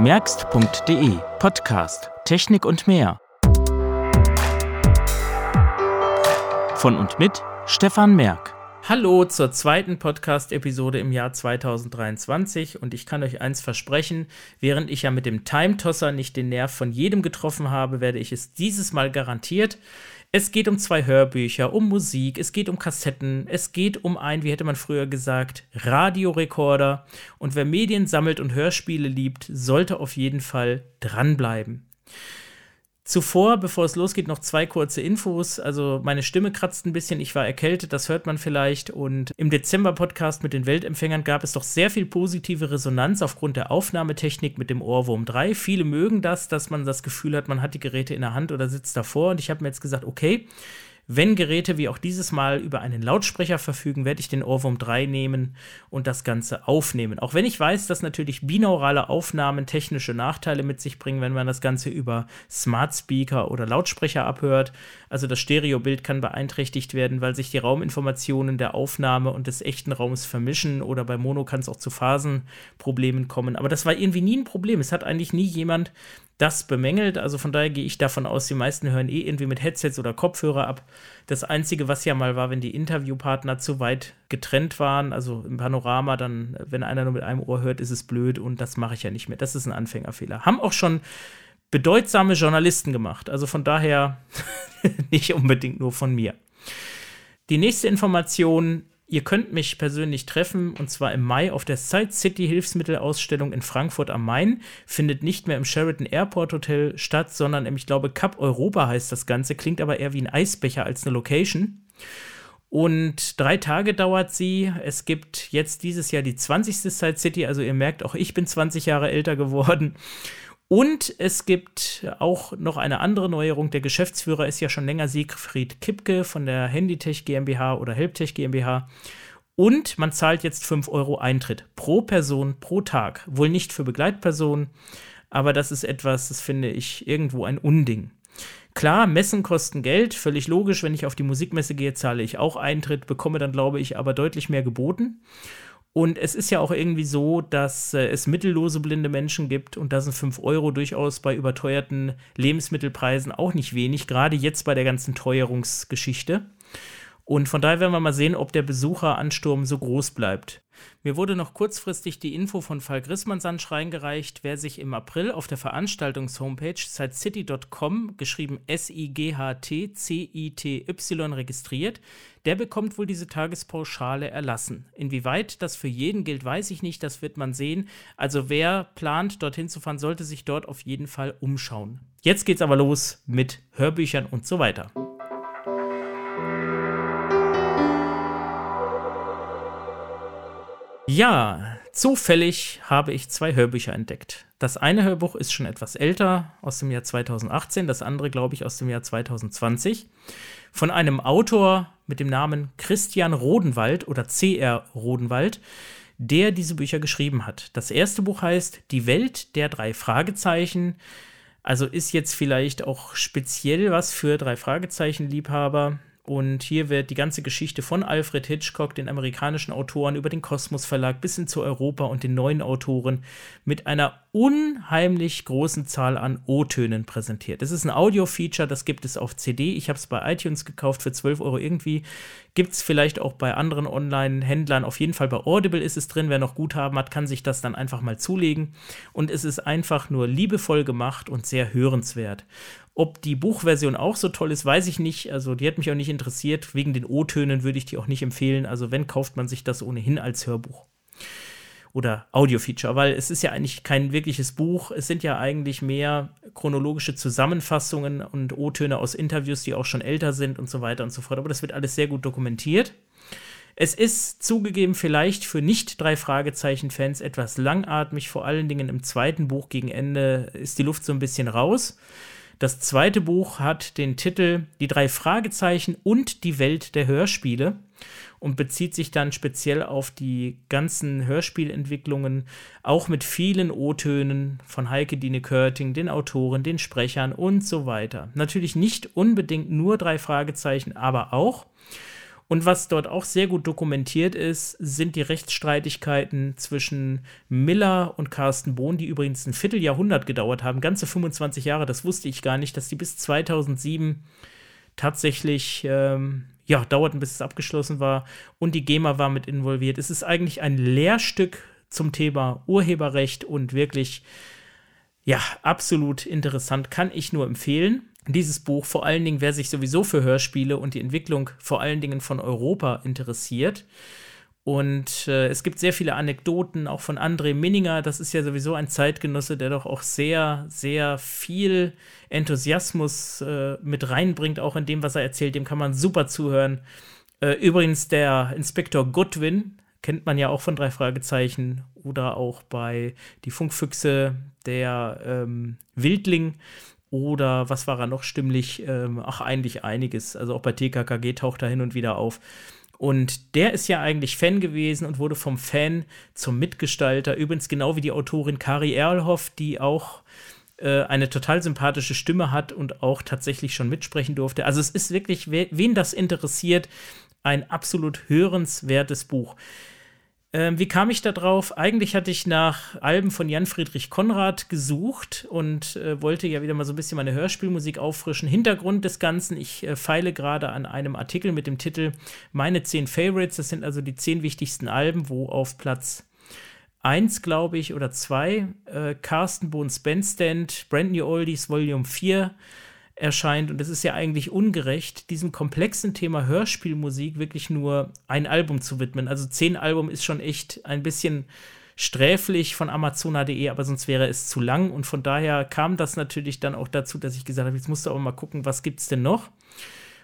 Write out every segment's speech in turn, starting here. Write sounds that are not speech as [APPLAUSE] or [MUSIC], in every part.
merkst.de Podcast Technik und mehr. Von und mit Stefan Merk. Hallo zur zweiten Podcast-Episode im Jahr 2023 und ich kann euch eins versprechen, während ich ja mit dem Time-Tosser nicht den Nerv von jedem getroffen habe, werde ich es dieses Mal garantiert. Es geht um zwei Hörbücher, um Musik, es geht um Kassetten, es geht um ein, wie hätte man früher gesagt, Radiorekorder. Und wer Medien sammelt und Hörspiele liebt, sollte auf jeden Fall dranbleiben. Zuvor, bevor es losgeht, noch zwei kurze Infos. Also meine Stimme kratzt ein bisschen, ich war erkältet, das hört man vielleicht. Und im Dezember-Podcast mit den Weltempfängern gab es doch sehr viel positive Resonanz aufgrund der Aufnahmetechnik mit dem Ohrwurm 3. Viele mögen das, dass man das Gefühl hat, man hat die Geräte in der Hand oder sitzt davor. Und ich habe mir jetzt gesagt, okay, wenn Geräte wie auch dieses Mal über einen Lautsprecher verfügen, werde ich den Ohrwurm 3 nehmen und das Ganze aufnehmen. Auch wenn ich weiß, dass natürlich binaurale Aufnahmen technische Nachteile mit sich bringen, wenn man das Ganze über Smart Speaker oder Lautsprecher abhört. Also das Stereobild kann beeinträchtigt werden, weil sich die Rauminformationen der Aufnahme und des echten Raums vermischen oder bei Mono kann es auch zu Phasenproblemen kommen. Aber das war irgendwie nie ein Problem. Es hat eigentlich nie jemand das bemängelt. Also von daher gehe ich davon aus, die meisten hören eh irgendwie mit Headsets oder Kopfhörer ab. Das Einzige, was ja mal war, wenn die Interviewpartner zu weit getrennt waren, also im Panorama, dann, wenn einer nur mit einem Ohr hört, ist es blöd und das mache ich ja nicht mehr. Das ist ein Anfängerfehler. Haben auch schon bedeutsame Journalisten gemacht. Also von daher [LAUGHS] nicht unbedingt nur von mir. Die nächste Information Ihr könnt mich persönlich treffen und zwar im Mai auf der Side City Hilfsmittelausstellung in Frankfurt am Main. Findet nicht mehr im Sheraton Airport Hotel statt, sondern im, ich glaube, Cup Europa heißt das Ganze. Klingt aber eher wie ein Eisbecher als eine Location. Und drei Tage dauert sie. Es gibt jetzt dieses Jahr die 20. Side City, also ihr merkt, auch ich bin 20 Jahre älter geworden. Und es gibt auch noch eine andere Neuerung. Der Geschäftsführer ist ja schon länger Siegfried Kipke von der Handytech GmbH oder Helptech GmbH. Und man zahlt jetzt 5 Euro Eintritt pro Person pro Tag. Wohl nicht für Begleitpersonen, aber das ist etwas, das finde ich irgendwo ein Unding. Klar, Messen kosten Geld, völlig logisch. Wenn ich auf die Musikmesse gehe, zahle ich auch Eintritt, bekomme dann, glaube ich, aber deutlich mehr geboten. Und es ist ja auch irgendwie so, dass äh, es mittellose blinde Menschen gibt und da sind 5 Euro durchaus bei überteuerten Lebensmittelpreisen auch nicht wenig, gerade jetzt bei der ganzen Teuerungsgeschichte. Und von daher werden wir mal sehen, ob der Besucheransturm so groß bleibt. Mir wurde noch kurzfristig die Info von Falk Rissmannsand reingereicht, wer sich im April auf der Veranstaltungs-Homepage sidecity.com, geschrieben S-I-G-H-T-C-I-T-Y, registriert, der bekommt wohl diese Tagespauschale erlassen. Inwieweit das für jeden gilt, weiß ich nicht, das wird man sehen. Also wer plant, dorthin zu fahren, sollte sich dort auf jeden Fall umschauen. Jetzt geht's aber los mit Hörbüchern und so weiter. Ja, zufällig habe ich zwei Hörbücher entdeckt. Das eine Hörbuch ist schon etwas älter, aus dem Jahr 2018, das andere, glaube ich, aus dem Jahr 2020. Von einem Autor mit dem Namen Christian Rodenwald oder C.R. Rodenwald, der diese Bücher geschrieben hat. Das erste Buch heißt Die Welt der drei Fragezeichen. Also ist jetzt vielleicht auch speziell was für drei Fragezeichen-Liebhaber. Und hier wird die ganze Geschichte von Alfred Hitchcock, den amerikanischen Autoren, über den Kosmos Verlag bis hin zu Europa und den neuen Autoren mit einer unheimlich großen Zahl an O-Tönen präsentiert. Das ist ein Audio-Feature, das gibt es auf CD. Ich habe es bei iTunes gekauft für 12 Euro irgendwie. Gibt es vielleicht auch bei anderen Online-Händlern. Auf jeden Fall bei Audible ist es drin. Wer noch Guthaben hat, kann sich das dann einfach mal zulegen. Und es ist einfach nur liebevoll gemacht und sehr hörenswert. Ob die Buchversion auch so toll ist, weiß ich nicht. Also die hat mich auch nicht interessiert. Wegen den O-Tönen würde ich die auch nicht empfehlen. Also wenn, kauft man sich das ohnehin als Hörbuch. Oder Audio-Feature, weil es ist ja eigentlich kein wirkliches Buch. Es sind ja eigentlich mehr chronologische Zusammenfassungen und O-Töne aus Interviews, die auch schon älter sind und so weiter und so fort. Aber das wird alles sehr gut dokumentiert. Es ist zugegeben vielleicht für nicht drei Fragezeichen-Fans etwas langatmig, vor allen Dingen im zweiten Buch gegen Ende ist die Luft so ein bisschen raus. Das zweite Buch hat den Titel Die drei Fragezeichen und die Welt der Hörspiele und bezieht sich dann speziell auf die ganzen Hörspielentwicklungen, auch mit vielen O-Tönen von Heike Dine Körting, den Autoren, den Sprechern und so weiter. Natürlich nicht unbedingt nur drei Fragezeichen, aber auch. Und was dort auch sehr gut dokumentiert ist, sind die Rechtsstreitigkeiten zwischen Miller und Carsten Bohn, die übrigens ein Vierteljahrhundert gedauert haben, ganze 25 Jahre, das wusste ich gar nicht, dass die bis 2007 tatsächlich ähm, ja, dauerten, bis es abgeschlossen war und die GEMA war mit involviert. Es ist eigentlich ein Lehrstück zum Thema Urheberrecht und wirklich, ja, absolut interessant, kann ich nur empfehlen. Dieses Buch, vor allen Dingen, wer sich sowieso für Hörspiele und die Entwicklung vor allen Dingen von Europa interessiert. Und äh, es gibt sehr viele Anekdoten, auch von André Minninger. Das ist ja sowieso ein Zeitgenosse, der doch auch sehr, sehr viel Enthusiasmus äh, mit reinbringt, auch in dem, was er erzählt. Dem kann man super zuhören. Äh, übrigens, der Inspektor Goodwin, kennt man ja auch von drei Fragezeichen oder auch bei Die Funkfüchse, der ähm, Wildling oder was war er noch stimmlich? Ähm, ach, eigentlich einiges. Also auch bei TKKG taucht er hin und wieder auf. Und der ist ja eigentlich Fan gewesen und wurde vom Fan zum Mitgestalter. Übrigens genau wie die Autorin Kari Erlhoff, die auch äh, eine total sympathische Stimme hat und auch tatsächlich schon mitsprechen durfte. Also es ist wirklich, wen das interessiert, ein absolut hörenswertes Buch. Ähm, wie kam ich da drauf? Eigentlich hatte ich nach Alben von Jan Friedrich Konrad gesucht und äh, wollte ja wieder mal so ein bisschen meine Hörspielmusik auffrischen. Hintergrund des Ganzen, ich äh, feile gerade an einem Artikel mit dem Titel Meine zehn Favorites. Das sind also die zehn wichtigsten Alben, wo auf Platz 1, glaube ich, oder 2 äh, Carsten Bohns Bandstand, Brand New Oldies Volume 4 erscheint. Und es ist ja eigentlich ungerecht, diesem komplexen Thema Hörspielmusik wirklich nur ein Album zu widmen. Also zehn Album ist schon echt ein bisschen sträflich von Amazona.de, aber sonst wäre es zu lang. Und von daher kam das natürlich dann auch dazu, dass ich gesagt habe, jetzt musst du aber mal gucken, was gibt es denn noch?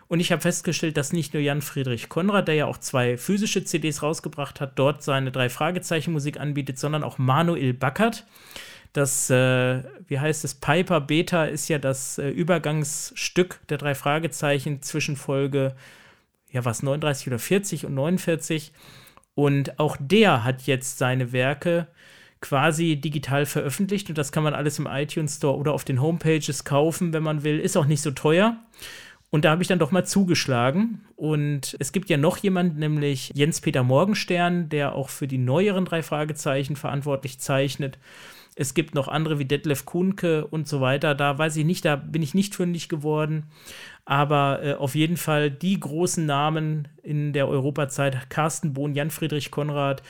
Und ich habe festgestellt, dass nicht nur Jan Friedrich Konrad, der ja auch zwei physische CDs rausgebracht hat, dort seine drei Fragezeichen Musik anbietet, sondern auch Manuel Backert, das, äh, wie heißt es, Piper Beta ist ja das äh, Übergangsstück der drei Fragezeichen zwischen Folge, ja, was, 39 oder 40 und 49. Und auch der hat jetzt seine Werke quasi digital veröffentlicht und das kann man alles im iTunes Store oder auf den Homepages kaufen, wenn man will. Ist auch nicht so teuer. Und da habe ich dann doch mal zugeschlagen. Und es gibt ja noch jemanden, nämlich Jens-Peter Morgenstern, der auch für die neueren drei Fragezeichen verantwortlich zeichnet. Es gibt noch andere wie Detlef Kuhnke und so weiter. Da weiß ich nicht, da bin ich nicht fündig geworden. Aber äh, auf jeden Fall die großen Namen in der Europazeit: Carsten Bohn, Jan-Friedrich Konrad,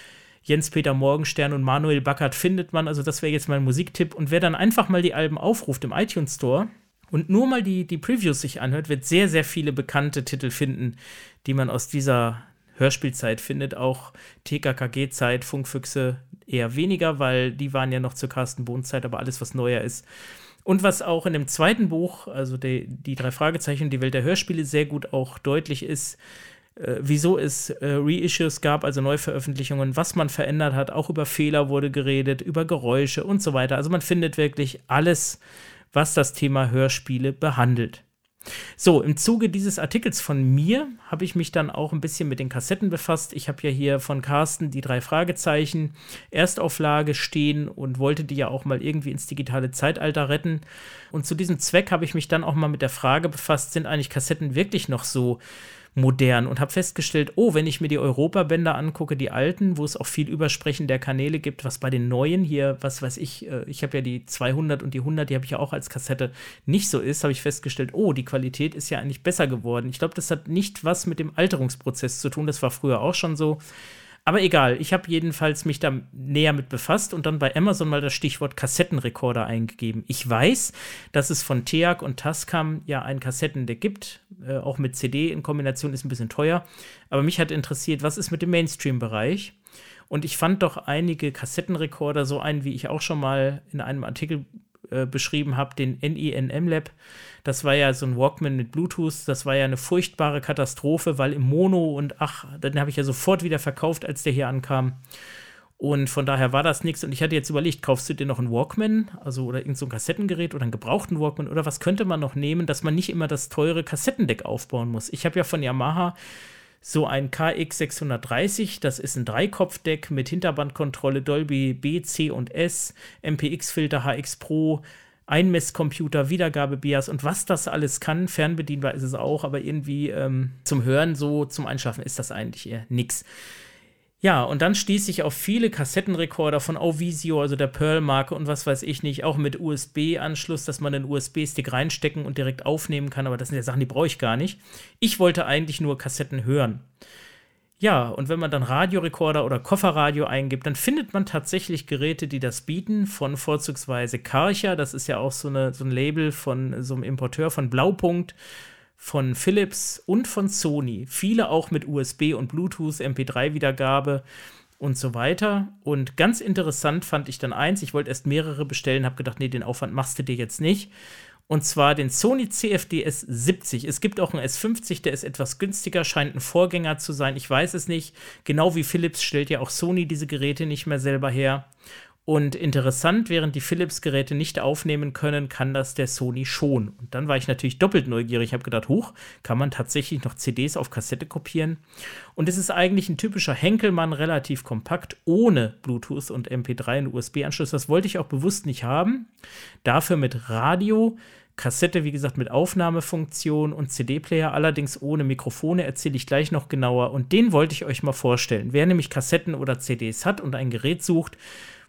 Jens-Peter Morgenstern und Manuel Backert findet man. Also, das wäre jetzt mein Musiktipp. Und wer dann einfach mal die Alben aufruft im iTunes Store und nur mal die, die Previews sich anhört, wird sehr, sehr viele bekannte Titel finden, die man aus dieser Hörspielzeit findet. Auch TKKG-Zeit, Funkfüchse, eher weniger, weil die waren ja noch zur Carsten Bohn-Zeit, aber alles, was neuer ist. Und was auch in dem zweiten Buch, also die, die drei Fragezeichen, die Welt der Hörspiele, sehr gut auch deutlich ist, äh, wieso es äh, Reissues gab, also Neuveröffentlichungen, was man verändert hat, auch über Fehler wurde geredet, über Geräusche und so weiter. Also man findet wirklich alles, was das Thema Hörspiele behandelt. So, im Zuge dieses Artikels von mir habe ich mich dann auch ein bisschen mit den Kassetten befasst. Ich habe ja hier von Carsten die drei Fragezeichen Erstauflage stehen und wollte die ja auch mal irgendwie ins digitale Zeitalter retten. Und zu diesem Zweck habe ich mich dann auch mal mit der Frage befasst, sind eigentlich Kassetten wirklich noch so modern und habe festgestellt, oh, wenn ich mir die Europabänder angucke, die alten, wo es auch viel Übersprechen der Kanäle gibt, was bei den neuen hier, was weiß ich, äh, ich habe ja die 200 und die 100, die habe ich ja auch als Kassette nicht so ist, habe ich festgestellt, oh, die Qualität ist ja eigentlich besser geworden. Ich glaube, das hat nicht was mit dem Alterungsprozess zu tun, das war früher auch schon so. Aber egal, ich habe jedenfalls mich da näher mit befasst und dann bei Amazon mal das Stichwort Kassettenrekorder eingegeben. Ich weiß, dass es von TEAC und Tascam ja ein Kassettendeck gibt, äh, auch mit CD in Kombination ist ein bisschen teuer. Aber mich hat interessiert, was ist mit dem Mainstream-Bereich? Und ich fand doch einige Kassettenrekorder, so einen, wie ich auch schon mal in einem Artikel äh, beschrieben habe, den NINM Lab. Das war ja so ein Walkman mit Bluetooth. Das war ja eine furchtbare Katastrophe, weil im Mono und ach, dann habe ich ja sofort wieder verkauft, als der hier ankam. Und von daher war das nichts. Und ich hatte jetzt überlegt, kaufst du dir noch einen Walkman, also oder irgendein so Kassettengerät oder einen gebrauchten Walkman oder was könnte man noch nehmen, dass man nicht immer das teure Kassettendeck aufbauen muss. Ich habe ja von Yamaha so ein KX630, das ist ein Dreikopfdeck mit Hinterbandkontrolle, Dolby B, C und S, MPX-Filter, HX Pro, Einmesscomputer, Wiedergabe-BIAS und was das alles kann. Fernbedienbar ist es auch, aber irgendwie ähm, zum Hören, so zum Einschlafen ist das eigentlich eher nix. Ja, und dann stieß ich auf viele Kassettenrekorder von Auvisio, also der Pearl-Marke und was weiß ich nicht, auch mit USB-Anschluss, dass man den USB-Stick reinstecken und direkt aufnehmen kann, aber das sind ja Sachen, die brauche ich gar nicht. Ich wollte eigentlich nur Kassetten hören. Ja, und wenn man dann Radiorekorder oder Kofferradio eingibt, dann findet man tatsächlich Geräte, die das bieten, von vorzugsweise Karcher, das ist ja auch so, eine, so ein Label von so einem Importeur von Blaupunkt, von Philips und von Sony. Viele auch mit USB und Bluetooth, MP3-Wiedergabe und so weiter. Und ganz interessant fand ich dann eins, ich wollte erst mehrere bestellen, habe gedacht, nee, den Aufwand machst du dir jetzt nicht und zwar den Sony CFD S70. Es gibt auch einen S50, der ist etwas günstiger, scheint ein Vorgänger zu sein. Ich weiß es nicht. Genau wie Philips stellt ja auch Sony diese Geräte nicht mehr selber her. Und interessant, während die Philips-Geräte nicht aufnehmen können, kann das der Sony schon. Und dann war ich natürlich doppelt neugierig. Ich habe gedacht, hoch, kann man tatsächlich noch CDs auf Kassette kopieren? Und es ist eigentlich ein typischer Henkelmann, relativ kompakt, ohne Bluetooth und MP3 und USB-Anschluss. Das wollte ich auch bewusst nicht haben. Dafür mit Radio. Kassette, wie gesagt, mit Aufnahmefunktion und CD-Player, allerdings ohne Mikrofone, erzähle ich gleich noch genauer. Und den wollte ich euch mal vorstellen. Wer nämlich Kassetten oder CDs hat und ein Gerät sucht,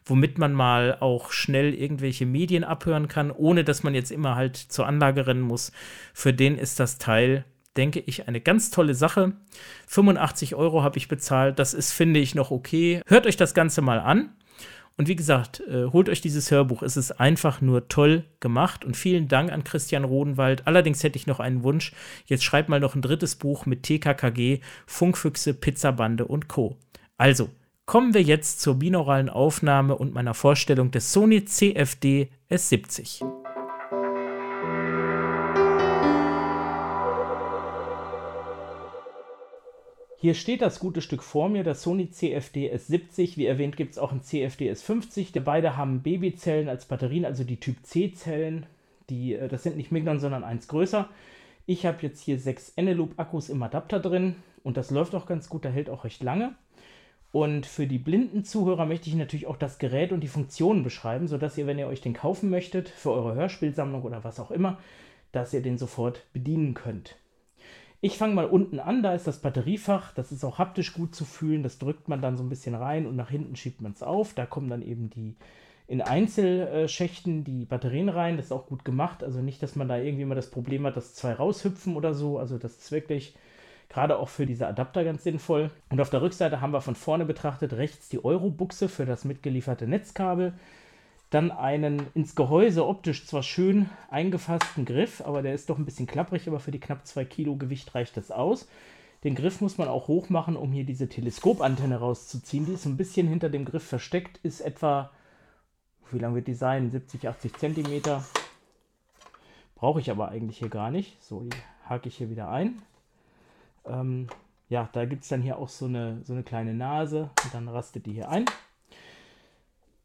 womit man mal auch schnell irgendwelche Medien abhören kann, ohne dass man jetzt immer halt zur Anlage rennen muss. Für den ist das Teil, denke ich, eine ganz tolle Sache. 85 Euro habe ich bezahlt. Das ist, finde ich, noch okay. Hört euch das Ganze mal an. Und wie gesagt, äh, holt euch dieses Hörbuch. Es ist einfach nur toll gemacht. Und vielen Dank an Christian Rodenwald. Allerdings hätte ich noch einen Wunsch. Jetzt schreibt mal noch ein drittes Buch mit TKKG, Funkfüchse, Pizzabande und Co. Also, Kommen wir jetzt zur binauralen Aufnahme und meiner Vorstellung des Sony CFD S70. Hier steht das gute Stück vor mir, das Sony CFD S70. Wie erwähnt gibt es auch ein CFD S50. Die beide haben Babyzellen als Batterien, also die Typ C-Zellen. äh, das sind nicht Mignon, sondern eins größer. Ich habe jetzt hier sechs Eneloop-Akkus im Adapter drin und das läuft auch ganz gut, der hält auch recht lange. Und für die blinden Zuhörer möchte ich natürlich auch das Gerät und die Funktionen beschreiben, sodass ihr, wenn ihr euch den kaufen möchtet, für eure Hörspielsammlung oder was auch immer, dass ihr den sofort bedienen könnt. Ich fange mal unten an, da ist das Batteriefach, das ist auch haptisch gut zu fühlen, das drückt man dann so ein bisschen rein und nach hinten schiebt man es auf. Da kommen dann eben die in Einzelschächten die Batterien rein, das ist auch gut gemacht, also nicht, dass man da irgendwie mal das Problem hat, dass zwei raushüpfen oder so, also das ist wirklich Gerade auch für diese Adapter ganz sinnvoll. Und auf der Rückseite haben wir von vorne betrachtet rechts die Euro-Buchse für das mitgelieferte Netzkabel. Dann einen ins Gehäuse optisch zwar schön eingefassten Griff, aber der ist doch ein bisschen klapprig, aber für die knapp 2 Kilo Gewicht reicht das aus. Den Griff muss man auch hoch machen, um hier diese Teleskopantenne rauszuziehen. Die ist ein bisschen hinter dem Griff versteckt, ist etwa, wie lang wird die sein? 70, 80 Zentimeter. Brauche ich aber eigentlich hier gar nicht. So, die hake ich hier wieder ein. Ähm, ja, da gibt es dann hier auch so eine, so eine kleine Nase und dann rastet die hier ein.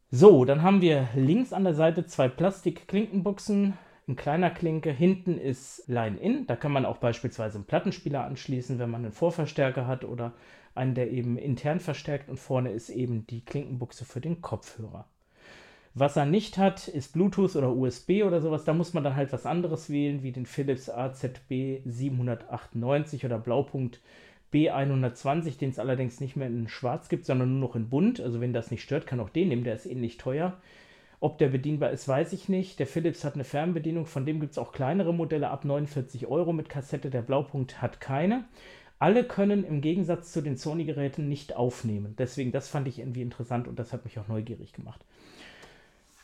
So, dann haben wir links an der Seite zwei Plastik-Klinkenbuchsen, ein kleiner Klinke. Hinten ist Line-In. Da kann man auch beispielsweise einen Plattenspieler anschließen, wenn man einen Vorverstärker hat oder einen, der eben intern verstärkt. Und vorne ist eben die Klinkenbuchse für den Kopfhörer. Was er nicht hat, ist Bluetooth oder USB oder sowas. Da muss man dann halt was anderes wählen, wie den Philips AZB 798 oder Blaupunkt B120, den es allerdings nicht mehr in schwarz gibt, sondern nur noch in bunt. Also wenn das nicht stört, kann auch den nehmen, der ist ähnlich teuer. Ob der bedienbar ist, weiß ich nicht. Der Philips hat eine Fernbedienung, von dem gibt es auch kleinere Modelle ab 49 Euro mit Kassette. Der Blaupunkt hat keine. Alle können im Gegensatz zu den Sony-Geräten nicht aufnehmen. Deswegen, das fand ich irgendwie interessant und das hat mich auch neugierig gemacht.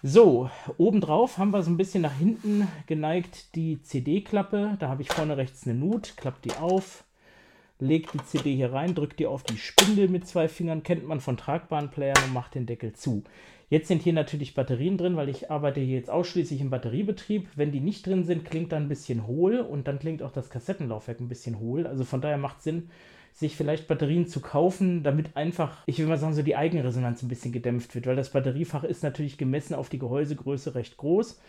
So, obendrauf haben wir so ein bisschen nach hinten geneigt die CD-Klappe. Da habe ich vorne rechts eine Nut, klappt die auf, legt die CD hier rein, drückt die auf die Spindel mit zwei Fingern, kennt man von tragbaren Playern und macht den Deckel zu. Jetzt sind hier natürlich Batterien drin, weil ich arbeite hier jetzt ausschließlich im Batteriebetrieb. Wenn die nicht drin sind, klingt da ein bisschen hohl und dann klingt auch das Kassettenlaufwerk ein bisschen hohl. Also von daher macht es Sinn, sich vielleicht Batterien zu kaufen, damit einfach, ich will mal sagen, so die Eigenresonanz ein bisschen gedämpft wird, weil das Batteriefach ist natürlich gemessen auf die Gehäusegröße recht groß.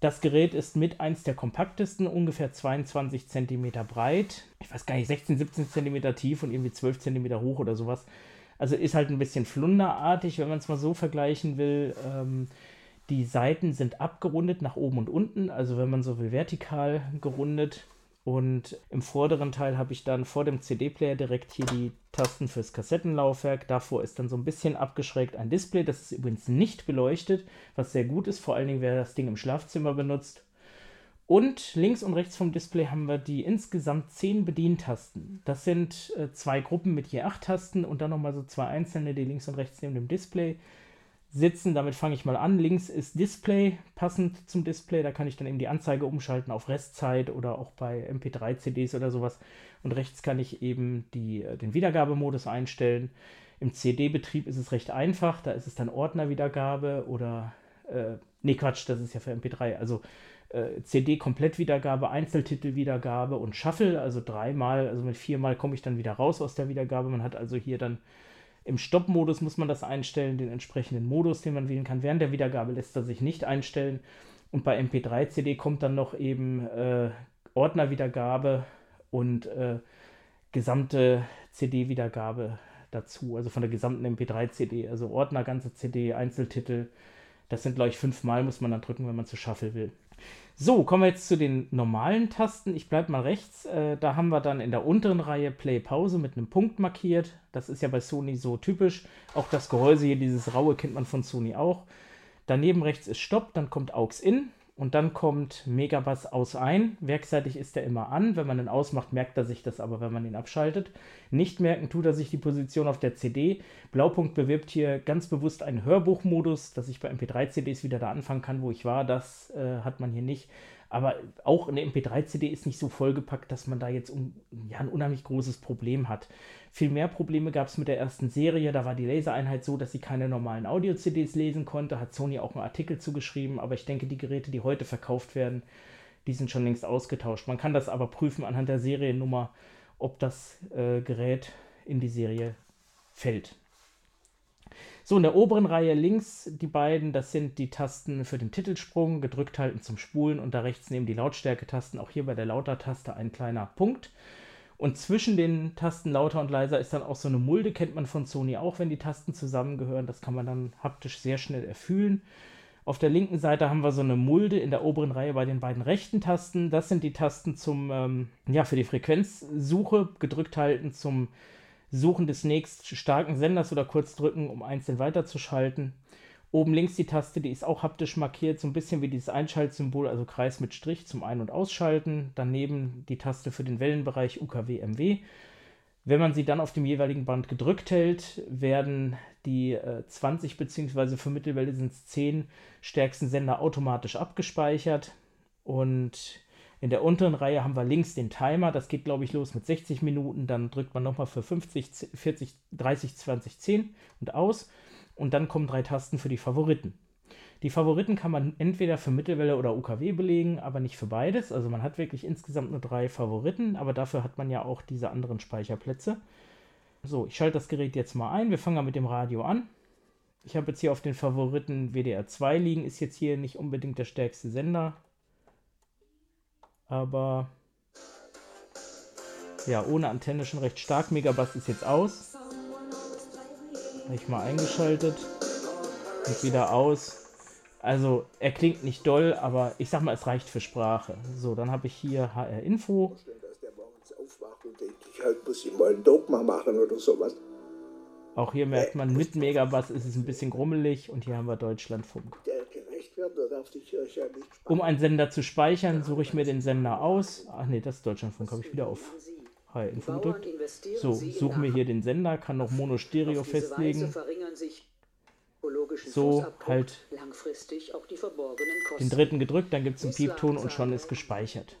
Das Gerät ist mit eins der kompaktesten, ungefähr 22 cm breit. Ich weiß gar nicht, 16, 17 cm tief und irgendwie 12 cm hoch oder sowas. Also ist halt ein bisschen flunderartig, wenn man es mal so vergleichen will. Ähm, Die Seiten sind abgerundet nach oben und unten, also wenn man so will, vertikal gerundet. Und im vorderen Teil habe ich dann vor dem CD-Player direkt hier die Tasten fürs Kassettenlaufwerk. Davor ist dann so ein bisschen abgeschrägt ein Display. Das ist übrigens nicht beleuchtet, was sehr gut ist, vor allen Dingen, wer das Ding im Schlafzimmer benutzt. Und links und rechts vom Display haben wir die insgesamt zehn Bedientasten. Das sind äh, zwei Gruppen mit je acht Tasten und dann nochmal so zwei einzelne, die links und rechts neben dem Display sitzen. Damit fange ich mal an. Links ist Display, passend zum Display. Da kann ich dann eben die Anzeige umschalten auf Restzeit oder auch bei MP3-CDs oder sowas. Und rechts kann ich eben die, äh, den Wiedergabemodus einstellen. Im CD-Betrieb ist es recht einfach. Da ist es dann Ordnerwiedergabe oder. Äh, nee, Quatsch, das ist ja für MP3. Also äh, CD-Komplettwiedergabe, Einzeltitelwiedergabe und Shuffle. Also dreimal, also mit viermal komme ich dann wieder raus aus der Wiedergabe. Man hat also hier dann im Stopp-Modus muss man das einstellen, den entsprechenden Modus, den man wählen kann. Während der Wiedergabe lässt er sich nicht einstellen. Und bei MP3-CD kommt dann noch eben äh, Ordnerwiedergabe und äh, gesamte CD-Wiedergabe dazu. Also von der gesamten MP3-CD. Also Ordner, ganze CD, Einzeltitel. Das sind, glaube ich, fünfmal muss man dann drücken, wenn man zu Shuffle will. So, kommen wir jetzt zu den normalen Tasten. Ich bleibe mal rechts. Äh, da haben wir dann in der unteren Reihe Play Pause mit einem Punkt markiert. Das ist ja bei Sony so typisch. Auch das Gehäuse hier, dieses raue, kennt man von Sony auch. Daneben rechts ist Stopp, dann kommt AUX In. Und dann kommt Megabass aus ein. Werkseitig ist er immer an. Wenn man ihn ausmacht, merkt er sich das aber, wenn man ihn abschaltet. Nicht merken tut er sich die Position auf der CD. Blaupunkt bewirbt hier ganz bewusst einen Hörbuchmodus, dass ich bei MP3-CDs wieder da anfangen kann, wo ich war. Das äh, hat man hier nicht. Aber auch eine MP3-CD ist nicht so vollgepackt, dass man da jetzt um, ja, ein unheimlich großes Problem hat. Viel mehr Probleme gab es mit der ersten Serie. Da war die Lasereinheit so, dass sie keine normalen Audio-CDs lesen konnte. Hat Sony auch einen Artikel zugeschrieben. Aber ich denke, die Geräte, die heute verkauft werden, die sind schon längst ausgetauscht. Man kann das aber prüfen anhand der Seriennummer, ob das äh, Gerät in die Serie fällt. So, in der oberen Reihe links die beiden, das sind die Tasten für den Titelsprung, gedrückt halten zum Spulen und da rechts neben die Lautstärke-Tasten, auch hier bei der Lauter-Taste ein kleiner Punkt. Und zwischen den Tasten lauter und leiser ist dann auch so eine Mulde, kennt man von Sony auch, wenn die Tasten zusammengehören. Das kann man dann haptisch sehr schnell erfühlen. Auf der linken Seite haben wir so eine Mulde in der oberen Reihe bei den beiden rechten Tasten. Das sind die Tasten zum, ähm, ja, für die Frequenzsuche, gedrückt halten zum Suchen des nächst starken Senders oder kurz drücken, um einzeln weiterzuschalten. Oben links die Taste, die ist auch haptisch markiert, so ein bisschen wie dieses Einschaltsymbol, also Kreis mit Strich zum Ein- und Ausschalten. Daneben die Taste für den Wellenbereich UKW-MW. Wenn man sie dann auf dem jeweiligen Band gedrückt hält, werden die äh, 20 bzw. für Mittelwelle sind es 10 stärksten Sender automatisch abgespeichert. Und in der unteren Reihe haben wir links den Timer, das geht glaube ich los mit 60 Minuten, dann drückt man nochmal für 50, 40, 30, 20, 10 und aus und dann kommen drei Tasten für die Favoriten. Die Favoriten kann man entweder für Mittelwelle oder UKW belegen, aber nicht für beides. Also man hat wirklich insgesamt nur drei Favoriten, aber dafür hat man ja auch diese anderen Speicherplätze. So, ich schalte das Gerät jetzt mal ein. Wir fangen mit dem Radio an. Ich habe jetzt hier auf den Favoriten WDR 2 liegen, ist jetzt hier nicht unbedingt der stärkste Sender aber ja, ohne Antenne schon recht stark. Megabass ist jetzt aus. Ich mal eingeschaltet. Und wieder aus. Also, er klingt nicht doll, aber ich sag mal, es reicht für Sprache. So, dann habe ich hier HR Info. Auch hier merkt man, mit Megabass ist es ein bisschen grummelig und hier haben wir Deutschlandfunk. Um einen Sender zu speichern, suche ich mir den Sender aus. Ach nee, das ist Deutschlandfunk, habe ich wieder auf Hi-Info gedrückt. So, suche mir hier den Sender, kann noch Mono-Stereo festlegen. So, halt den dritten gedrückt, dann gibt es einen Piepton und schon ist gespeichert.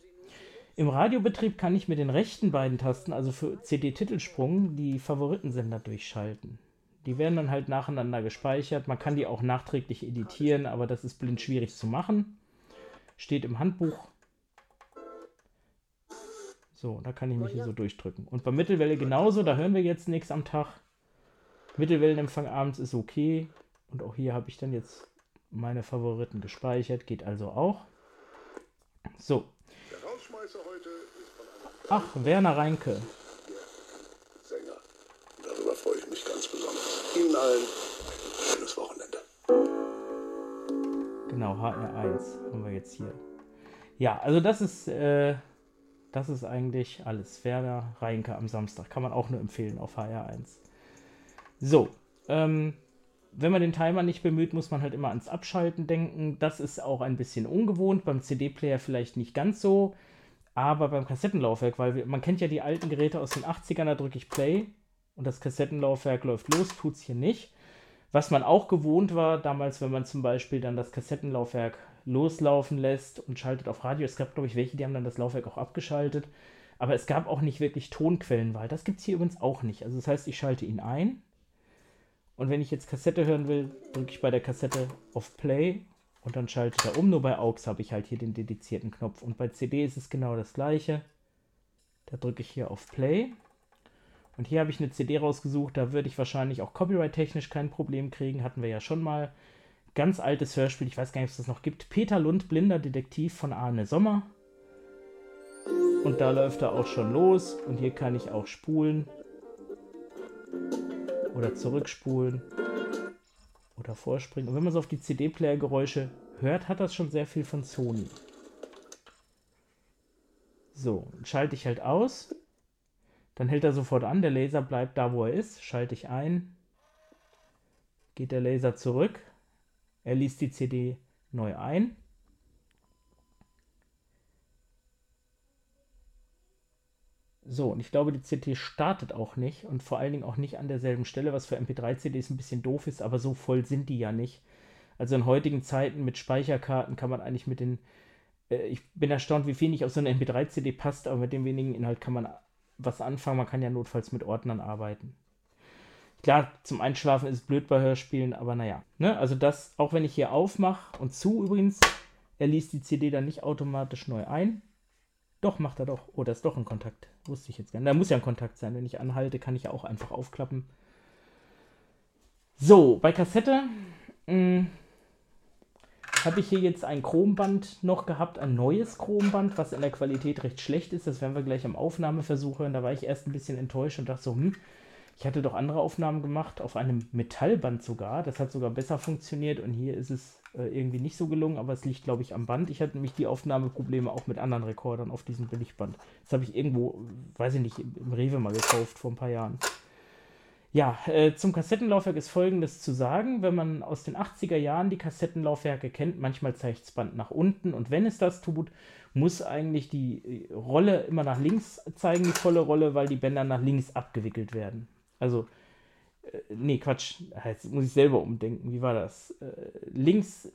Im Radiobetrieb kann ich mit den rechten beiden Tasten, also für CD-Titelsprung, die Favoritensender durchschalten. Die werden dann halt nacheinander gespeichert. Man kann die auch nachträglich editieren, aber das ist blind schwierig zu machen. Steht im Handbuch. So, da kann ich mich hier so durchdrücken. Und bei Mittelwelle genauso, da hören wir jetzt nichts am Tag. Mittelwellenempfang abends ist okay. Und auch hier habe ich dann jetzt meine Favoriten gespeichert. Geht also auch. So. Ach, Werner Reinke. Ihnen allen ein schönes Wochenende. Genau, HR1 haben wir jetzt hier. Ja, also das ist, äh, das ist eigentlich alles. Werder Reinke am Samstag. Kann man auch nur empfehlen auf HR1. So, ähm, wenn man den Timer nicht bemüht, muss man halt immer ans Abschalten denken. Das ist auch ein bisschen ungewohnt, beim CD-Player vielleicht nicht ganz so, aber beim Kassettenlaufwerk, weil wir, man kennt ja die alten Geräte aus den 80ern, da drücke ich Play und das Kassettenlaufwerk läuft los, tut es hier nicht. Was man auch gewohnt war, damals, wenn man zum Beispiel dann das Kassettenlaufwerk loslaufen lässt und schaltet auf Radio. Es gab, glaube ich, welche, die haben dann das Laufwerk auch abgeschaltet. Aber es gab auch nicht wirklich Tonquellenwahl. Das gibt es hier übrigens auch nicht. Also das heißt, ich schalte ihn ein und wenn ich jetzt Kassette hören will, drücke ich bei der Kassette auf Play und dann schalte er um. Nur bei AUX habe ich halt hier den dedizierten Knopf. Und bei CD ist es genau das gleiche. Da drücke ich hier auf Play. Und hier habe ich eine CD rausgesucht, da würde ich wahrscheinlich auch copyright-technisch kein Problem kriegen. Hatten wir ja schon mal. Ganz altes Hörspiel, ich weiß gar nicht, ob es das noch gibt. Peter Lund, blinder Detektiv von Arne Sommer. Und da läuft er auch schon los. Und hier kann ich auch spulen oder zurückspulen oder vorspringen. Und wenn man so auf die CD-Player-Geräusche hört, hat das schon sehr viel von Sony. So, schalte ich halt aus. Dann hält er sofort an. Der Laser bleibt da, wo er ist. Schalte ich ein. Geht der Laser zurück. Er liest die CD neu ein. So, und ich glaube, die CT startet auch nicht und vor allen Dingen auch nicht an derselben Stelle, was für MP3-CDs ein bisschen doof ist, aber so voll sind die ja nicht. Also in heutigen Zeiten mit Speicherkarten kann man eigentlich mit den. Äh, ich bin erstaunt, wie viel nicht auf so eine MP3-CD passt, aber mit dem wenigen Inhalt kann man was anfangen. Man kann ja notfalls mit Ordnern arbeiten. Klar, zum Einschlafen ist es blöd bei Hörspielen, aber naja. Ne? Also das, auch wenn ich hier aufmache und zu übrigens, er liest die CD dann nicht automatisch neu ein doch, macht er doch. Oh, da ist doch ein Kontakt. Wusste ich jetzt nicht. Da muss ja ein Kontakt sein. Wenn ich anhalte, kann ich ja auch einfach aufklappen. So, bei Kassette hm, habe ich hier jetzt ein Chromband noch gehabt, ein neues Chromband, was in der Qualität recht schlecht ist. Das werden wir gleich am Aufnahmeversuch hören. Da war ich erst ein bisschen enttäuscht und dachte so, hm, ich hatte doch andere Aufnahmen gemacht, auf einem Metallband sogar. Das hat sogar besser funktioniert und hier ist es äh, irgendwie nicht so gelungen, aber es liegt, glaube ich, am Band. Ich hatte nämlich die Aufnahmeprobleme auch mit anderen Rekordern auf diesem Billigband. Das habe ich irgendwo, weiß ich nicht, im Rewe mal gekauft vor ein paar Jahren. Ja, äh, zum Kassettenlaufwerk ist folgendes zu sagen. Wenn man aus den 80er Jahren die Kassettenlaufwerke kennt, manchmal zeigt das Band nach unten und wenn es das tut, muss eigentlich die äh, Rolle immer nach links zeigen, die volle Rolle, weil die Bänder nach links abgewickelt werden. Also äh, nee, Quatsch. Jetzt muss ich selber umdenken. Wie war das? Äh, links.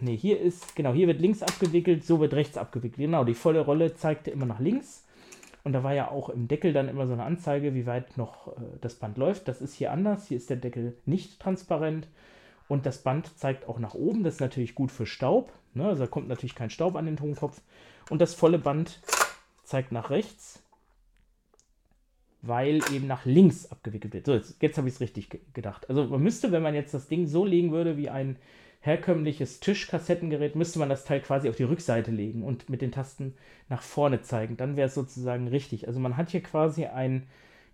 Nee, hier ist. Genau, hier wird links abgewickelt, so wird rechts abgewickelt. Genau, die volle Rolle zeigte immer nach links. Und da war ja auch im Deckel dann immer so eine Anzeige, wie weit noch äh, das Band läuft. Das ist hier anders. Hier ist der Deckel nicht transparent. Und das Band zeigt auch nach oben. Das ist natürlich gut für Staub. Ne? Also da kommt natürlich kein Staub an den Tonkopf. Und das volle Band zeigt nach rechts weil eben nach links abgewickelt wird. So, jetzt, jetzt habe ich es richtig ge gedacht. Also man müsste, wenn man jetzt das Ding so legen würde wie ein herkömmliches Tischkassettengerät, müsste man das Teil quasi auf die Rückseite legen und mit den Tasten nach vorne zeigen. Dann wäre es sozusagen richtig. Also man hat hier quasi einen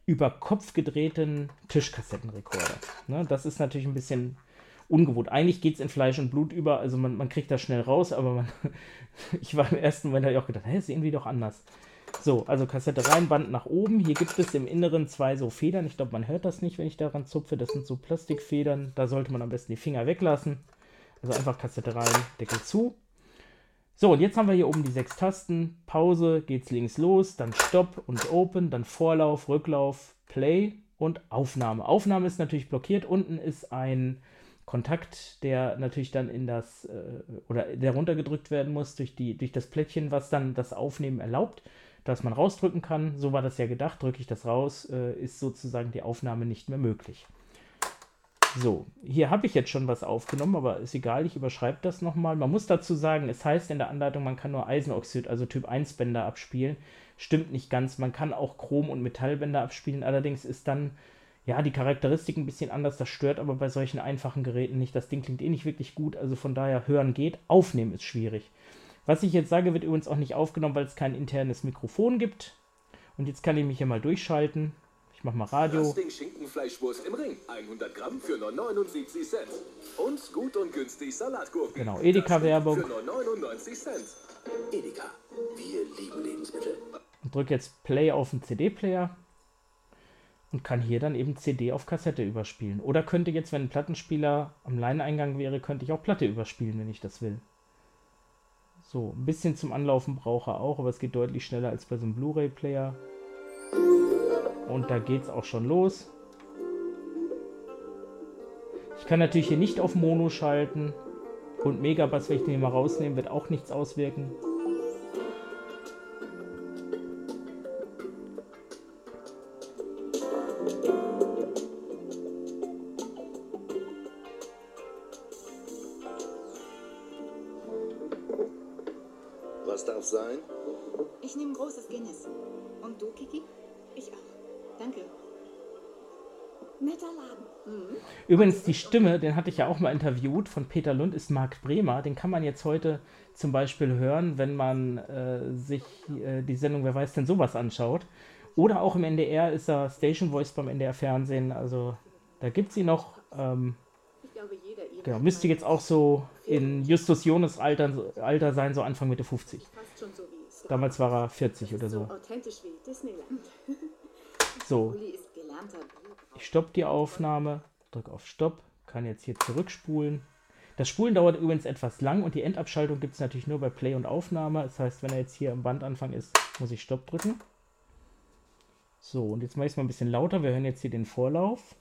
über Kopf gedrehten Tischkassettenrekorder. Ne, das ist natürlich ein bisschen ungewohnt. Eigentlich geht es in Fleisch und Blut über, also man, man kriegt das schnell raus, aber man, [LAUGHS] ich war im ersten Moment, auch gedacht, hä, ist irgendwie doch anders. So, also Kassette rein, Band nach oben. Hier gibt es im Inneren zwei so Federn. Ich glaube, man hört das nicht, wenn ich daran zupfe. Das sind so Plastikfedern. Da sollte man am besten die Finger weglassen. Also einfach Kassette rein, Deckel zu. So, und jetzt haben wir hier oben die sechs Tasten. Pause, geht's links los, dann Stopp und Open, dann Vorlauf, Rücklauf, Play und Aufnahme. Aufnahme ist natürlich blockiert. Unten ist ein Kontakt, der natürlich dann in das äh, oder der runtergedrückt werden muss durch, die, durch das Plättchen, was dann das Aufnehmen erlaubt dass man rausdrücken kann. So war das ja gedacht. Drücke ich das raus, äh, ist sozusagen die Aufnahme nicht mehr möglich. So, hier habe ich jetzt schon was aufgenommen, aber ist egal, ich überschreibe das nochmal. Man muss dazu sagen, es heißt in der Anleitung, man kann nur Eisenoxid, also Typ 1 Bänder abspielen. Stimmt nicht ganz, man kann auch Chrom- und Metallbänder abspielen, allerdings ist dann ja die Charakteristik ein bisschen anders, das stört aber bei solchen einfachen Geräten nicht. Das Ding klingt eh nicht wirklich gut, also von daher hören geht, aufnehmen ist schwierig. Was ich jetzt sage, wird übrigens auch nicht aufgenommen, weil es kein internes Mikrofon gibt. Und jetzt kann ich mich hier mal durchschalten. Ich mach mal Radio. Ding Schinkenfleischwurst im Ring. 100 Gramm für nur 79 Cent. Und gut und günstig Salatgurken. Genau, Edeka-Werbung. Für nur 99 Cent. Edeka. Wir lieben Lebensmittel. Und drücke jetzt Play auf den CD-Player. Und kann hier dann eben CD auf Kassette überspielen. Oder könnte jetzt, wenn ein Plattenspieler am Line-Eingang wäre, könnte ich auch Platte überspielen, wenn ich das will. So, ein bisschen zum Anlaufen brauche er auch, aber es geht deutlich schneller als bei so einem Blu-ray-Player. Und da geht es auch schon los. Ich kann natürlich hier nicht auf Mono schalten. Und Megabass, wenn ich den hier mal rausnehme, wird auch nichts auswirken. Übrigens, die Stimme, den hatte ich ja auch mal interviewt, von Peter Lund, ist Marc Bremer. Den kann man jetzt heute zum Beispiel hören, wenn man äh, sich äh, die Sendung Wer weiß denn sowas anschaut. Oder auch im NDR ist er Station Voice beim NDR Fernsehen. Also da gibt es ihn noch. Ähm, Ich glaube, jeder ihr genau, müsste jetzt auch so in Justus Jonas Alter, Alter sein, so Anfang Mitte 50. fast schon so wie es. Damals war er 40 oder so so. Ich stoppe die Aufnahme, drücke auf Stopp, kann jetzt hier zurückspulen. Das Spulen dauert übrigens etwas lang und die Endabschaltung gibt es natürlich nur bei Play und Aufnahme. Das heißt, wenn er jetzt hier am Bandanfang ist, muss ich Stopp drücken. So, und jetzt mache ich es mal ein bisschen lauter. Wir hören jetzt hier den Vorlauf.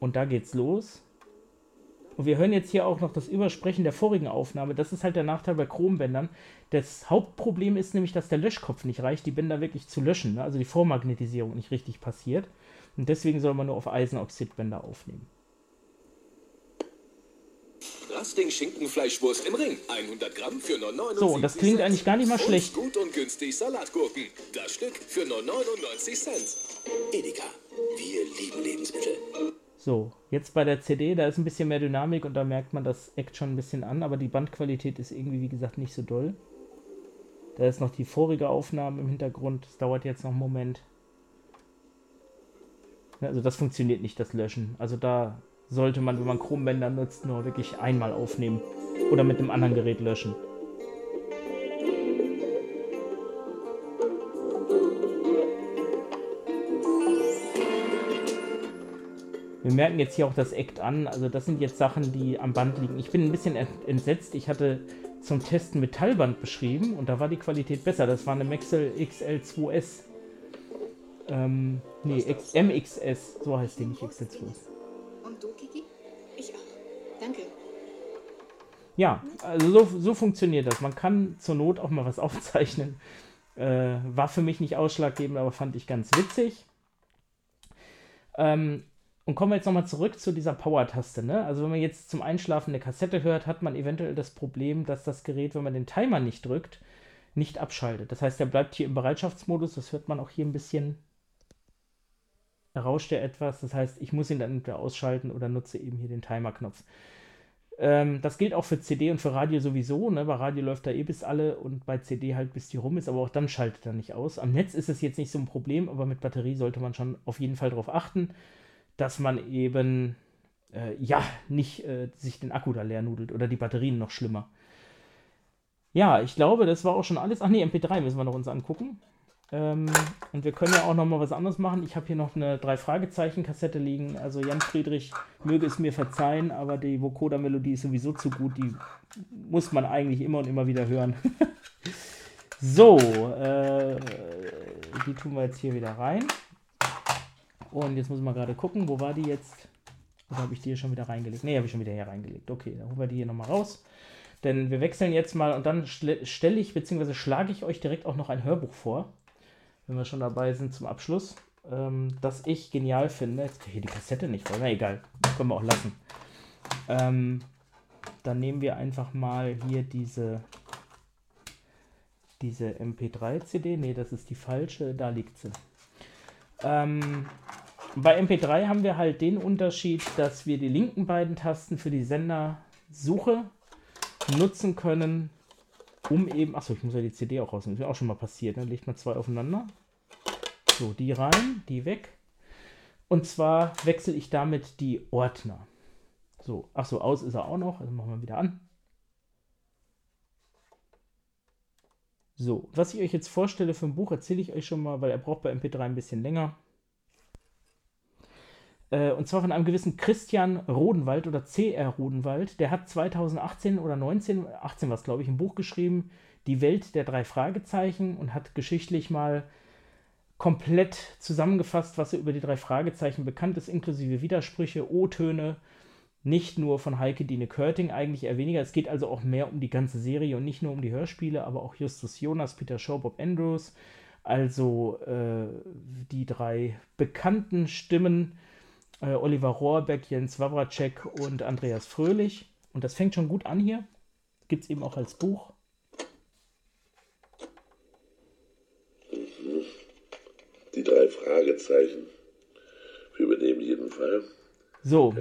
Und da geht's los. Und wir hören jetzt hier auch noch das Übersprechen der vorigen Aufnahme. Das ist halt der Nachteil bei Chrombändern. Das Hauptproblem ist nämlich, dass der Löschkopf nicht reicht, die Bänder wirklich zu löschen. Ne? Also die Vormagnetisierung nicht richtig passiert. Und deswegen soll man nur auf Eisenoxidbänder aufnehmen. Rasting Schinkenfleischwurst im Ring. 100 Gramm für nur 99 So, und das klingt eigentlich gar nicht mal Und schlecht. gut und günstig Salatgurken. Das Stück für nur 99 Cent. Edeka. Wir lieben Lebensmittel. So, jetzt bei der CD, da ist ein bisschen mehr Dynamik und da merkt man das Act schon ein bisschen an, aber die Bandqualität ist irgendwie, wie gesagt, nicht so doll. Da ist noch die vorige Aufnahme im Hintergrund. Das dauert jetzt noch einen Moment. Also das funktioniert nicht, das Löschen. Also da sollte man, wenn man Chrombänder nutzt, nur wirklich einmal aufnehmen. Oder mit einem anderen Gerät löschen. Wir merken jetzt hier auch das Act an. Also das sind jetzt Sachen, die am Band liegen. Ich bin ein bisschen ent- entsetzt. Ich hatte zum Testen Metallband beschrieben und da war die Qualität besser. Das war eine Maxell XL2S. Ähm, nee, X MXS. So heißt die, nicht XL2S. Und du, Kiki? Ich auch. Danke. Ja, also so, so funktioniert das. Man kann zur Not auch mal was [LAUGHS] aufzeichnen. Äh, war für mich nicht ausschlaggebend, aber fand ich ganz witzig. Ähm, und kommen wir jetzt nochmal zurück zu dieser Power-Taste. Ne? Also wenn man jetzt zum Einschlafen eine Kassette hört, hat man eventuell das Problem, dass das Gerät, wenn man den Timer nicht drückt, nicht abschaltet. Das heißt, er bleibt hier im Bereitschaftsmodus. Das hört man auch hier ein bisschen. Da rauscht er etwas. Das heißt, ich muss ihn dann entweder ausschalten oder nutze eben hier den Timer-Knopf. Ähm, das gilt auch für CD und für Radio sowieso. Ne? Bei Radio läuft er eh bis alle und bei CD halt bis die rum ist, aber auch dann schaltet er nicht aus. Am Netz ist es jetzt nicht so ein Problem, aber mit Batterie sollte man schon auf jeden Fall darauf achten, dass man eben äh, ja nicht äh, sich den Akku da leer nudelt oder die Batterien noch schlimmer. Ja, ich glaube, das war auch schon alles. Ach nee, MP3 müssen wir noch uns angucken. Ähm, und wir können ja auch noch mal was anderes machen. Ich habe hier noch eine drei Fragezeichen Kassette liegen. Also Jan Friedrich möge es mir verzeihen, aber die Vokoda Melodie ist sowieso zu gut. Die muss man eigentlich immer und immer wieder hören. [LAUGHS] so, äh, die tun wir jetzt hier wieder rein. Und jetzt muss man gerade gucken, wo war die jetzt? Oder habe ich die hier schon wieder reingelegt? Ne, habe ich schon wieder hier reingelegt. Okay, dann holen wir die hier nochmal raus. Denn wir wechseln jetzt mal und dann stelle ich bzw. schlage ich euch direkt auch noch ein Hörbuch vor, wenn wir schon dabei sind zum Abschluss, ähm, das ich genial finde. Jetzt kriege ich die Kassette nicht voll. Na egal, das können wir auch lassen. Ähm, dann nehmen wir einfach mal hier diese, diese MP3-CD. Ne, das ist die falsche, da liegt sie. Ähm, bei MP3 haben wir halt den Unterschied, dass wir die linken beiden Tasten für die Sendersuche nutzen können, um eben. Achso, ich muss ja die CD auch rausnehmen. Ist mir auch schon mal passiert. Ne? Legt man zwei aufeinander. So, die rein, die weg. Und zwar wechsle ich damit die Ordner. So, ach so, aus ist er auch noch. Also machen wir wieder an. So, was ich euch jetzt vorstelle für ein Buch, erzähle ich euch schon mal, weil er braucht bei MP3 ein bisschen länger. Äh, und zwar von einem gewissen Christian Rodenwald oder CR Rodenwald. Der hat 2018 oder 19, 18 war es glaube ich, ein Buch geschrieben, Die Welt der drei Fragezeichen und hat geschichtlich mal komplett zusammengefasst, was er über die drei Fragezeichen bekannt ist, inklusive Widersprüche, O-Töne, nicht nur von Heike Dine Körting, eigentlich eher weniger. Es geht also auch mehr um die ganze Serie und nicht nur um die Hörspiele, aber auch Justus Jonas, Peter Shaw, Bob Andrews, also äh, die drei bekannten Stimmen, äh, Oliver Rohrbeck, Jens Wawracek und Andreas Fröhlich. Und das fängt schon gut an hier. Gibt es eben auch als Buch. Die drei Fragezeichen. Wir übernehmen jeden Fall. So,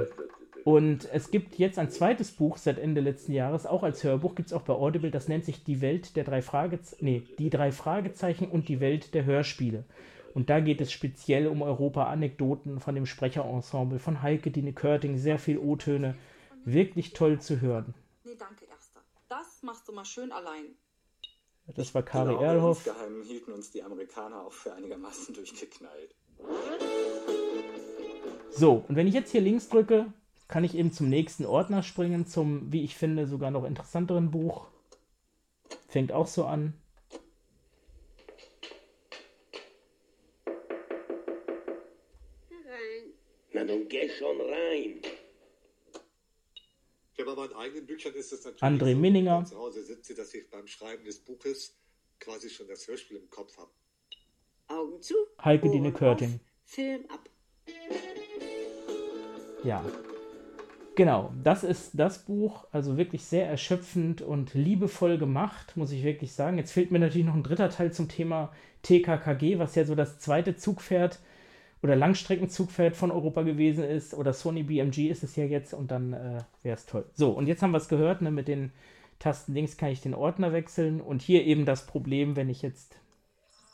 und es gibt jetzt ein zweites Buch seit Ende letzten Jahres, auch als Hörbuch, gibt es auch bei Audible, das nennt sich Die Welt der drei Fragezeichen, nee, die drei Fragezeichen und die Welt der Hörspiele. Und da geht es speziell um Europa-Anekdoten von dem Sprecherensemble von Heike Dine Körting, sehr viel O-Töne, wirklich toll zu hören. Nee, danke, Erster. Das machst du mal schön allein. Das war Kari Genau, Erlhoff. Insgeheim hielten uns die Amerikaner auch für einigermaßen durchgeknallt. So, und wenn ich jetzt hier links drücke, kann ich eben zum nächsten Ordner springen, zum, wie ich finde, sogar noch interessanteren Buch. Fängt auch so an. Na, dann geh schon rein. Ja, bei meinen eigenen Büchern ist es natürlich André so, Minninger. wenn zu Hause sitze, dass ich beim Schreiben des Buches quasi schon das Hörspiel im Kopf habe. Augen zu. Heike Dine Körting. Film ab. Ja. Genau, das ist das Buch, also wirklich sehr erschöpfend und liebevoll gemacht, muss ich wirklich sagen. Jetzt fehlt mir natürlich noch ein dritter Teil zum Thema TKKG, was ja so das zweite Zugpferd oder Langstreckenzugpferd von Europa gewesen ist. Oder Sony BMG ist es ja jetzt und dann äh, wäre es toll. So, und jetzt haben wir es gehört, ne, mit den Tasten links kann ich den Ordner wechseln und hier eben das Problem, wenn ich jetzt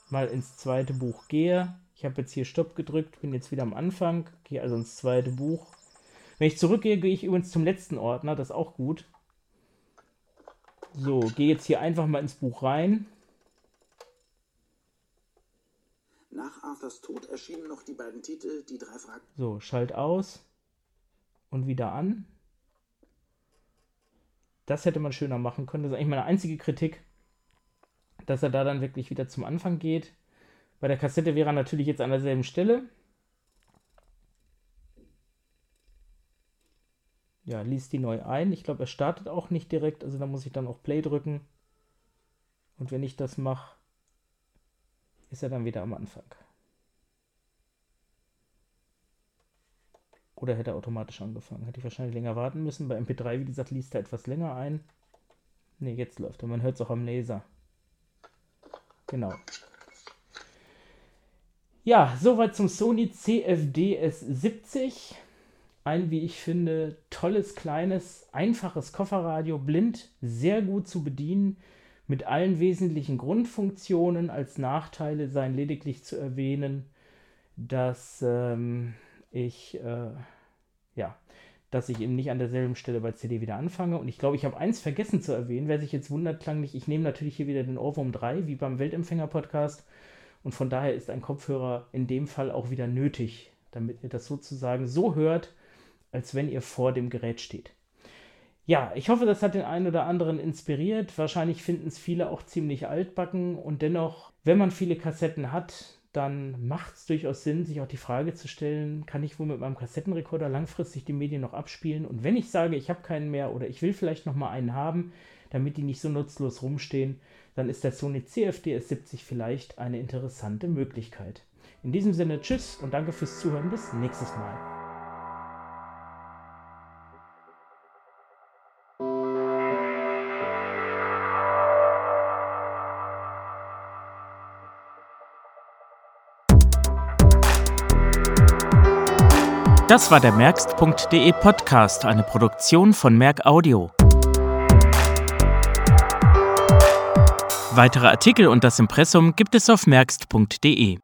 mal ins zweite Buch gehe. Ich habe jetzt hier Stopp gedrückt, bin jetzt wieder am Anfang, gehe also ins zweite Buch. Wenn ich zurückgehe, gehe ich übrigens zum letzten Ordner, das ist auch gut. So, gehe jetzt hier einfach mal ins Buch rein. Nach Arthurs Tod erschienen noch die beiden Titel Die drei Fragen. So, schalt aus und wieder an. Das hätte man schöner machen können. Das ist eigentlich meine einzige Kritik, dass er da dann wirklich wieder zum Anfang geht. Bei der Kassette wäre er natürlich jetzt an derselben Stelle. Ja, liest die neu ein. Ich glaube, er startet auch nicht direkt, also da muss ich dann auch Play drücken. Und wenn ich das mache, ist er dann wieder am Anfang. Oder hätte er automatisch angefangen? Hätte ich wahrscheinlich länger warten müssen. Bei MP3, wie gesagt, liest er etwas länger ein. Ne, jetzt läuft er. Man hört es auch am Laser. Genau. Ja, soweit zum Sony CFD S70. Ein, wie ich finde, tolles, kleines, einfaches Kofferradio, blind, sehr gut zu bedienen, mit allen wesentlichen Grundfunktionen. Als Nachteile seien lediglich zu erwähnen, dass ähm, ich, äh, ja, dass ich eben nicht an derselben Stelle bei CD wieder anfange. Und ich glaube, ich habe eins vergessen zu erwähnen. Wer sich jetzt wundert, klanglich, ich nehme natürlich hier wieder den Ohrwurm 3, wie beim Weltempfänger-Podcast. Und von daher ist ein Kopfhörer in dem Fall auch wieder nötig, damit ihr das sozusagen so hört, als wenn ihr vor dem Gerät steht. Ja, ich hoffe, das hat den einen oder anderen inspiriert. Wahrscheinlich finden es viele auch ziemlich altbacken und dennoch, wenn man viele Kassetten hat, dann macht es durchaus Sinn, sich auch die Frage zu stellen, kann ich wohl mit meinem Kassettenrekorder langfristig die Medien noch abspielen? Und wenn ich sage, ich habe keinen mehr oder ich will vielleicht noch mal einen haben, damit die nicht so nutzlos rumstehen, dann ist der Sony CFD S70 vielleicht eine interessante Möglichkeit. In diesem Sinne, tschüss und danke fürs Zuhören. Bis nächstes Mal. Das war der Merkst.de Podcast, eine Produktion von Merk Audio. Weitere Artikel und das Impressum gibt es auf merkst.de.